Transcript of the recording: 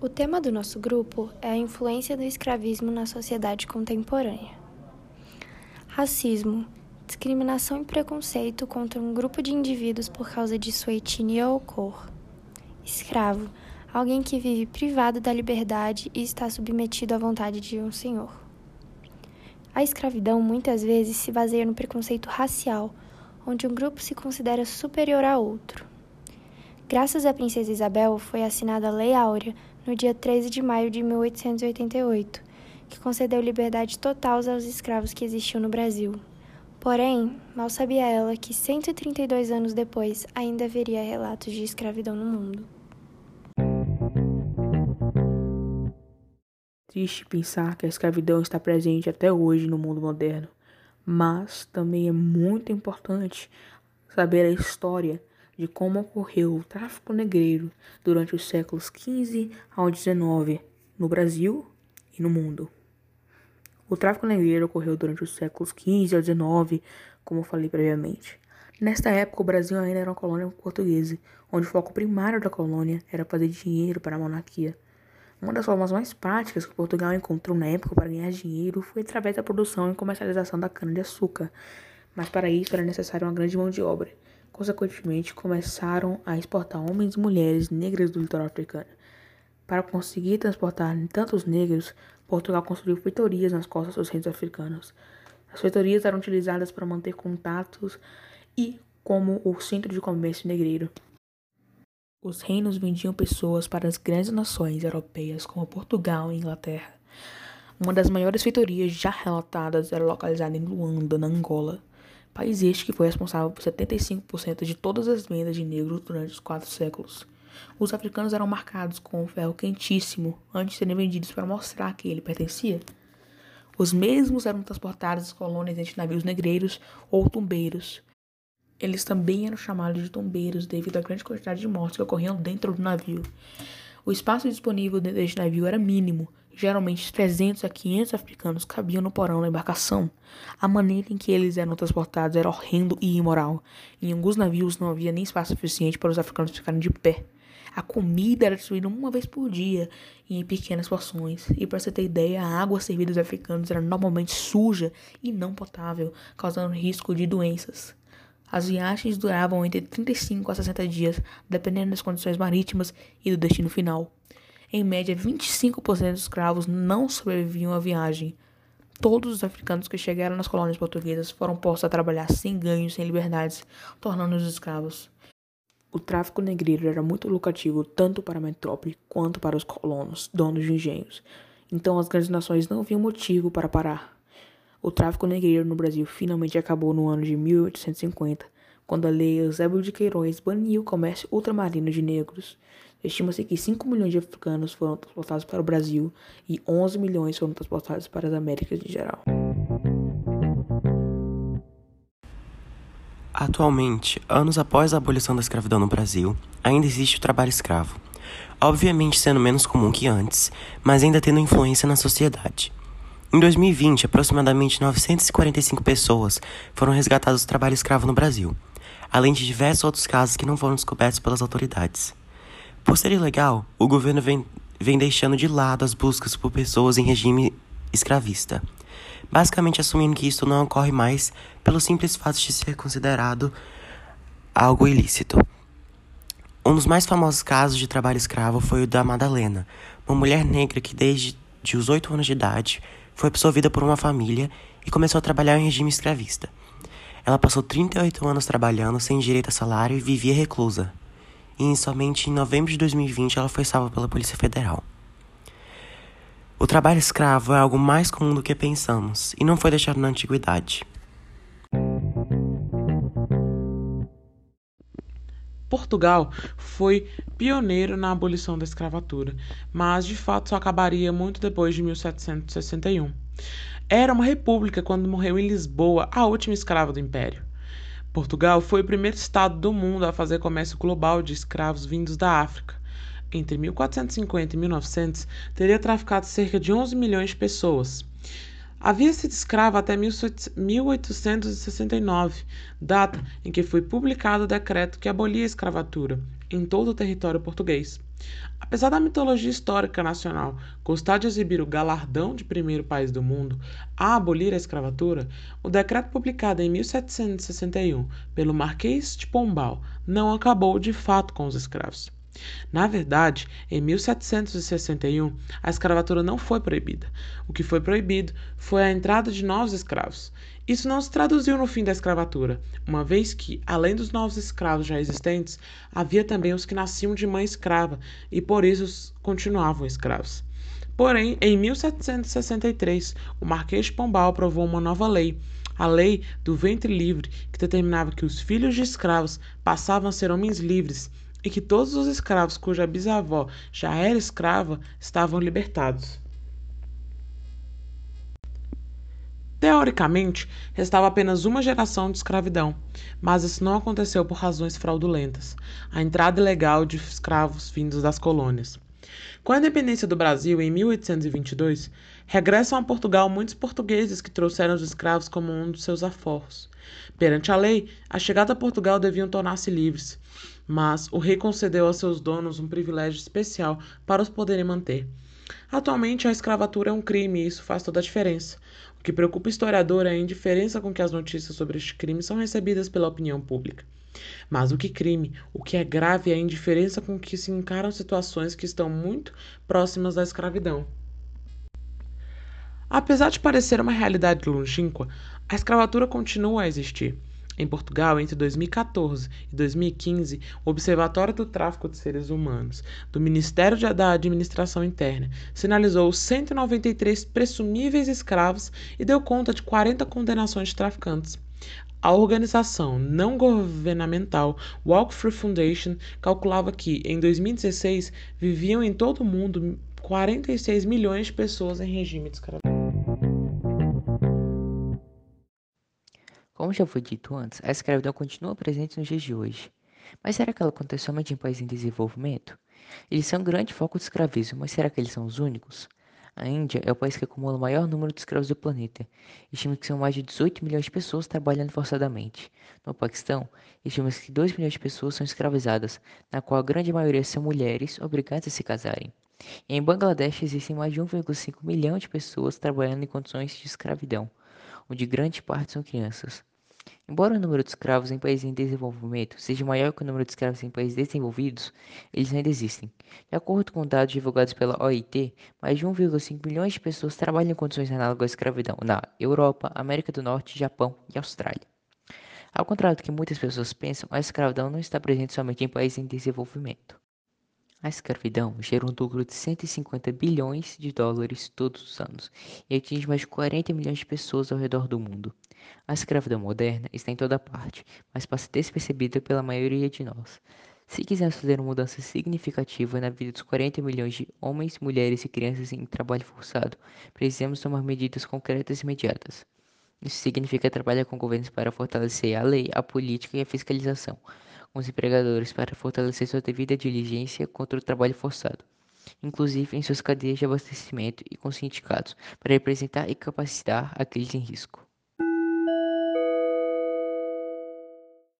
O tema do nosso grupo é a influência do escravismo na sociedade contemporânea. Racismo, discriminação e preconceito contra um grupo de indivíduos por causa de sua etnia ou cor. Escravo, alguém que vive privado da liberdade e está submetido à vontade de um senhor. A escravidão muitas vezes se baseia no preconceito racial, onde um grupo se considera superior a outro. Graças à Princesa Isabel, foi assinada a Lei Áurea no dia 13 de maio de 1888, que concedeu liberdade total aos escravos que existiam no Brasil. Porém, mal sabia ela que 132 anos depois ainda haveria relatos de escravidão no mundo. Triste pensar que a escravidão está presente até hoje no mundo moderno, mas também é muito importante saber a história de como ocorreu o tráfico negreiro durante os séculos XV ao XIX no Brasil e no mundo. O tráfico negreiro ocorreu durante os séculos XV ao XIX, como eu falei previamente. Nesta época, o Brasil ainda era uma colônia portuguesa, onde o foco primário da colônia era fazer dinheiro para a monarquia. Uma das formas mais práticas que Portugal encontrou na época para ganhar dinheiro foi através da produção e comercialização da cana-de-açúcar, mas para isso era necessária uma grande mão de obra. Consequentemente, começaram a exportar homens e mulheres negras do litoral africano. Para conseguir transportar tantos negros, Portugal construiu feitorias nas costas dos reinos africanos. As feitorias eram utilizadas para manter contatos e como o centro de comércio negreiro. Os reinos vendiam pessoas para as grandes nações europeias como Portugal e Inglaterra. Uma das maiores feitorias já relatadas era localizada em Luanda, na Angola. País este que foi responsável por 75% de todas as vendas de negros durante os quatro séculos. Os africanos eram marcados com ferro quentíssimo antes de serem vendidos para mostrar que ele pertencia. Os mesmos eram transportados às colônias entre navios negreiros ou tumbeiros. Eles também eram chamados de tombeiros devido à grande quantidade de mortes que ocorriam dentro do navio. O espaço disponível dentro deste navio era mínimo, Geralmente 300 a 500 africanos cabiam no porão da embarcação. A maneira em que eles eram transportados era horrendo e imoral. Em alguns navios não havia nem espaço suficiente para os africanos ficarem de pé. A comida era distribuída uma vez por dia em pequenas porções. E para você ter ideia, a água servida aos africanos era normalmente suja e não potável, causando risco de doenças. As viagens duravam entre 35 a 60 dias, dependendo das condições marítimas e do destino final. Em média, 25% dos escravos não sobreviviam à viagem. Todos os africanos que chegaram nas colônias portuguesas foram postos a trabalhar sem ganhos, sem liberdades, tornando-os escravos. O tráfico negreiro era muito lucrativo tanto para a metrópole quanto para os colonos, donos de engenhos. Então as grandes nações não viam motivo para parar. O tráfico negreiro no Brasil finalmente acabou no ano de 1850, quando a lei Eusébio de Queiroz baniu o comércio ultramarino de negros. Estima-se que 5 milhões de africanos foram transportados para o Brasil e 11 milhões foram transportados para as Américas em geral. Atualmente, anos após a abolição da escravidão no Brasil, ainda existe o trabalho escravo. Obviamente sendo menos comum que antes, mas ainda tendo influência na sociedade. Em 2020, aproximadamente 945 pessoas foram resgatadas do trabalho escravo no Brasil, além de diversos outros casos que não foram descobertos pelas autoridades. Por ser ilegal, o governo vem, vem deixando de lado as buscas por pessoas em regime escravista, basicamente assumindo que isto não ocorre mais pelo simples fato de ser considerado algo ilícito. Um dos mais famosos casos de trabalho escravo foi o da Madalena, uma mulher negra que desde de os 8 anos de idade foi absorvida por uma família e começou a trabalhar em regime escravista. Ela passou 38 anos trabalhando sem direito a salário e vivia reclusa e somente em novembro de 2020 ela foi salva pela Polícia Federal. O trabalho escravo é algo mais comum do que pensamos e não foi deixado na antiguidade. Portugal foi pioneiro na abolição da escravatura, mas de fato só acabaria muito depois de 1761. Era uma república quando morreu em Lisboa a última escrava do império. Portugal foi o primeiro estado do mundo a fazer comércio global de escravos vindos da África. Entre 1450 e 1900, teria traficado cerca de 11 milhões de pessoas. Havia sido escravo até 1869, data em que foi publicado o decreto que abolia a escravatura em todo o território português. Apesar da mitologia histórica nacional gostar de exibir o galardão de primeiro país do mundo a abolir a escravatura, o decreto publicado em 1761 pelo Marquês de Pombal não acabou de fato com os escravos. Na verdade, em 1761, a escravatura não foi proibida. O que foi proibido foi a entrada de novos escravos. Isso não se traduziu no fim da escravatura, uma vez que, além dos novos escravos já existentes, havia também os que nasciam de mãe escrava e por isso continuavam escravos. Porém, em 1763, o Marquês de Pombal aprovou uma nova lei, a Lei do Ventre Livre, que determinava que os filhos de escravos passavam a ser homens livres e que todos os escravos cuja bisavó já era escrava estavam libertados. Teoricamente, restava apenas uma geração de escravidão, mas isso não aconteceu por razões fraudulentas a entrada ilegal de escravos vindos das colônias. Com a independência do Brasil em 1822, regressam a Portugal muitos portugueses que trouxeram os escravos como um dos seus aforros. Perante a lei, a chegada a Portugal deviam tornar-se livres, mas o rei concedeu aos seus donos um privilégio especial para os poderem manter. Atualmente, a escravatura é um crime e isso faz toda a diferença. O que preocupa o historiador é a indiferença com que as notícias sobre este crime são recebidas pela opinião pública. Mas o que crime, o que é grave é a indiferença com que se encaram situações que estão muito próximas da escravidão. Apesar de parecer uma realidade longínqua, a escravatura continua a existir. Em Portugal, entre 2014 e 2015, o Observatório do Tráfico de Seres Humanos do Ministério da Administração Interna sinalizou 193 presumíveis escravos e deu conta de 40 condenações de traficantes. A organização não governamental Walk Free Foundation calculava que, em 2016, viviam em todo o mundo 46 milhões de pessoas em regime de escravidão. Como já foi dito antes, a escravidão continua presente nos dias de hoje. Mas será que ela acontece somente em países em desenvolvimento? Eles são um grande foco de escravismo, mas será que eles são os únicos? A Índia é o país que acumula o maior número de escravos do planeta. Estima que são mais de 18 milhões de pessoas trabalhando forçadamente. No Paquistão, estima que 2 milhões de pessoas são escravizadas, na qual a grande maioria são mulheres obrigadas a se casarem. E em Bangladesh existem mais de 1,5 milhão de pessoas trabalhando em condições de escravidão, onde grande parte são crianças. Embora o número de escravos em países em desenvolvimento seja maior que o número de escravos em países desenvolvidos, eles ainda existem. De acordo com dados divulgados pela OIT, mais de 1,5 milhões de pessoas trabalham em condições análogas à escravidão na Europa, América do Norte, Japão e Austrália. Ao contrário do que muitas pessoas pensam, a escravidão não está presente somente em países em desenvolvimento. A escravidão gera um lucro de 150 bilhões de dólares todos os anos e atinge mais de 40 milhões de pessoas ao redor do mundo. A escravidão moderna está em toda parte, mas passa despercebida pela maioria de nós. Se quisermos fazer uma mudança significativa na vida dos 40 milhões de homens, mulheres e crianças em trabalho forçado, precisamos tomar medidas concretas e imediatas. Isso significa trabalhar com governos para fortalecer a lei, a política e a fiscalização com os empregadores para fortalecer sua devida diligência contra o trabalho forçado, inclusive em suas cadeias de abastecimento e com sindicatos, para representar e capacitar aqueles em risco.